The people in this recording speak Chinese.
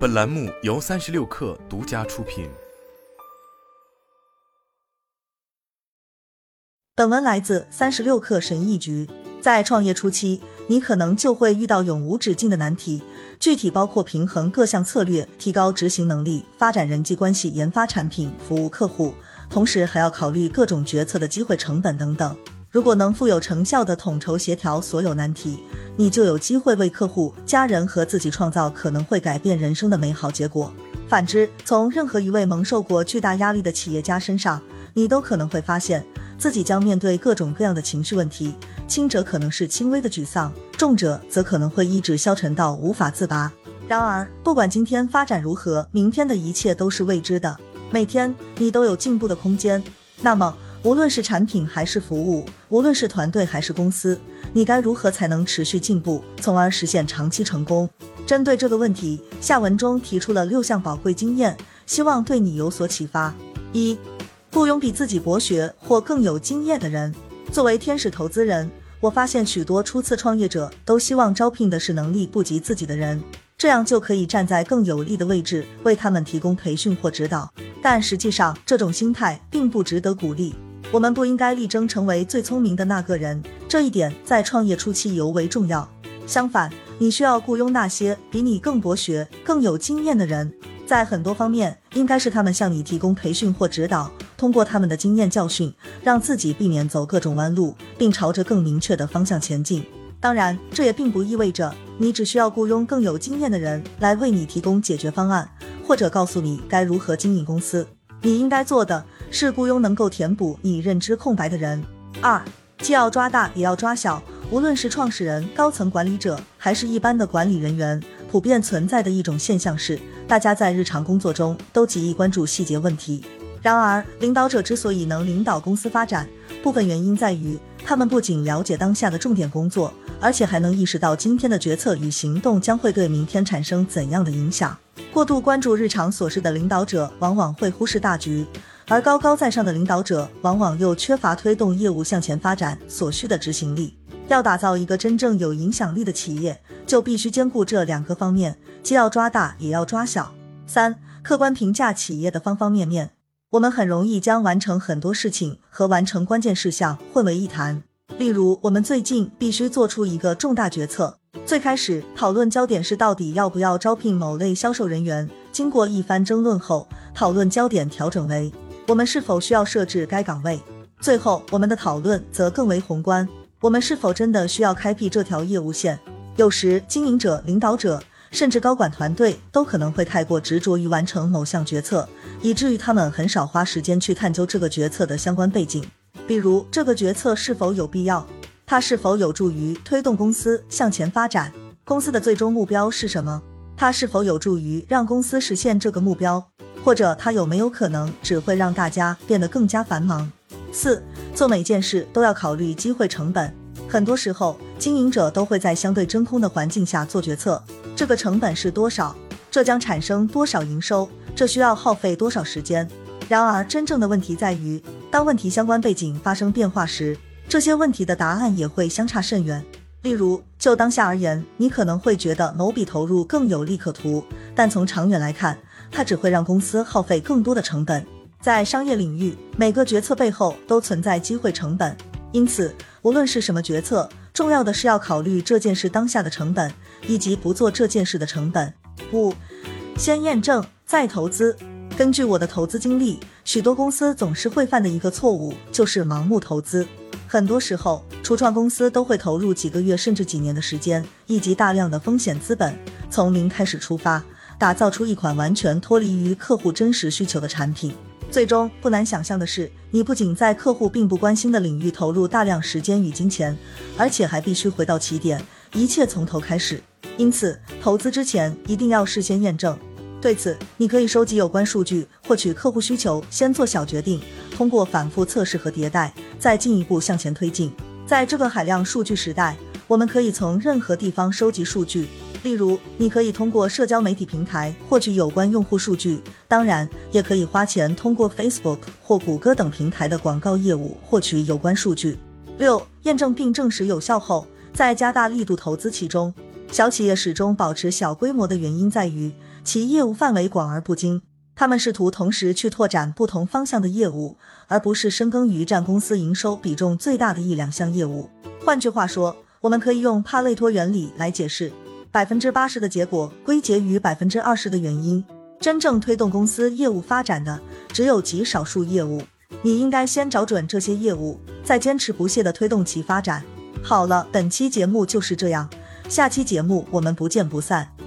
本栏目由三十六氪独家出品。本文来自三十六氪神译局。在创业初期，你可能就会遇到永无止境的难题，具体包括平衡各项策略、提高执行能力、发展人际关系、研发产品、服务客户，同时还要考虑各种决策的机会成本等等。如果能富有成效的统筹协调所有难题，你就有机会为客户、家人和自己创造可能会改变人生的美好结果。反之，从任何一位蒙受过巨大压力的企业家身上，你都可能会发现自己将面对各种各样的情绪问题，轻者可能是轻微的沮丧，重者则可能会一直消沉到无法自拔。然而，不管今天发展如何，明天的一切都是未知的，每天你都有进步的空间。那么，无论是产品还是服务，无论是团队还是公司，你该如何才能持续进步，从而实现长期成功？针对这个问题，下文中提出了六项宝贵经验，希望对你有所启发。一、雇佣比自己博学或更有经验的人。作为天使投资人，我发现许多初次创业者都希望招聘的是能力不及自己的人，这样就可以站在更有利的位置为他们提供培训或指导。但实际上，这种心态并不值得鼓励。我们不应该力争成为最聪明的那个人，这一点在创业初期尤为重要。相反，你需要雇佣那些比你更博学、更有经验的人，在很多方面应该是他们向你提供培训或指导，通过他们的经验教训，让自己避免走各种弯路，并朝着更明确的方向前进。当然，这也并不意味着你只需要雇佣更有经验的人来为你提供解决方案，或者告诉你该如何经营公司。你应该做的是雇佣能够填补你认知空白的人。二，既要抓大也要抓小。无论是创始人、高层管理者，还是一般的管理人员，普遍存在的一种现象是，大家在日常工作中都极易关注细节问题。然而，领导者之所以能领导公司发展，部分原因在于他们不仅了解当下的重点工作，而且还能意识到今天的决策与行动将会对明天产生怎样的影响。过度关注日常琐事的领导者，往往会忽视大局；而高高在上的领导者，往往又缺乏推动业务向前发展所需的执行力。要打造一个真正有影响力的企业，就必须兼顾这两个方面，既要抓大，也要抓小。三、客观评价企业的方方面面。我们很容易将完成很多事情和完成关键事项混为一谈。例如，我们最近必须做出一个重大决策。最开始讨论焦点是到底要不要招聘某类销售人员。经过一番争论后，讨论焦点调整为我们是否需要设置该岗位。最后，我们的讨论则更为宏观：我们是否真的需要开辟这条业务线？有时，经营者、领导者甚至高管团队都可能会太过执着于完成某项决策，以至于他们很少花时间去探究这个决策的相关背景，比如这个决策是否有必要。它是否有助于推动公司向前发展？公司的最终目标是什么？它是否有助于让公司实现这个目标？或者它有没有可能只会让大家变得更加繁忙？四，做每件事都要考虑机会成本。很多时候，经营者都会在相对真空的环境下做决策。这个成本是多少？这将产生多少营收？这需要耗费多少时间？然而，真正的问题在于，当问题相关背景发生变化时。这些问题的答案也会相差甚远。例如，就当下而言，你可能会觉得某笔投入更有利可图，但从长远来看，它只会让公司耗费更多的成本。在商业领域，每个决策背后都存在机会成本，因此，无论是什么决策，重要的是要考虑这件事当下的成本，以及不做这件事的成本。五，先验证再投资。根据我的投资经历，许多公司总是会犯的一个错误就是盲目投资。很多时候，初创公司都会投入几个月甚至几年的时间，以及大量的风险资本，从零开始出发，打造出一款完全脱离于客户真实需求的产品。最终，不难想象的是，你不仅在客户并不关心的领域投入大量时间与金钱，而且还必须回到起点，一切从头开始。因此，投资之前一定要事先验证。对此，你可以收集有关数据，获取客户需求，先做小决定，通过反复测试和迭代。再进一步向前推进。在这个海量数据时代，我们可以从任何地方收集数据。例如，你可以通过社交媒体平台获取有关用户数据，当然，也可以花钱通过 Facebook 或谷歌等平台的广告业务获取有关数据。六、验证并证实有效后，再加大力度投资其中。小企业始终保持小规模的原因在于，其业务范围广而不精。他们试图同时去拓展不同方向的业务，而不是深耕于占公司营收比重最大的一两项业务。换句话说，我们可以用帕累托原理来解释：百分之八十的结果归结于百分之二十的原因。真正推动公司业务发展的只有极少数业务，你应该先找准这些业务，再坚持不懈地推动其发展。好了，本期节目就是这样，下期节目我们不见不散。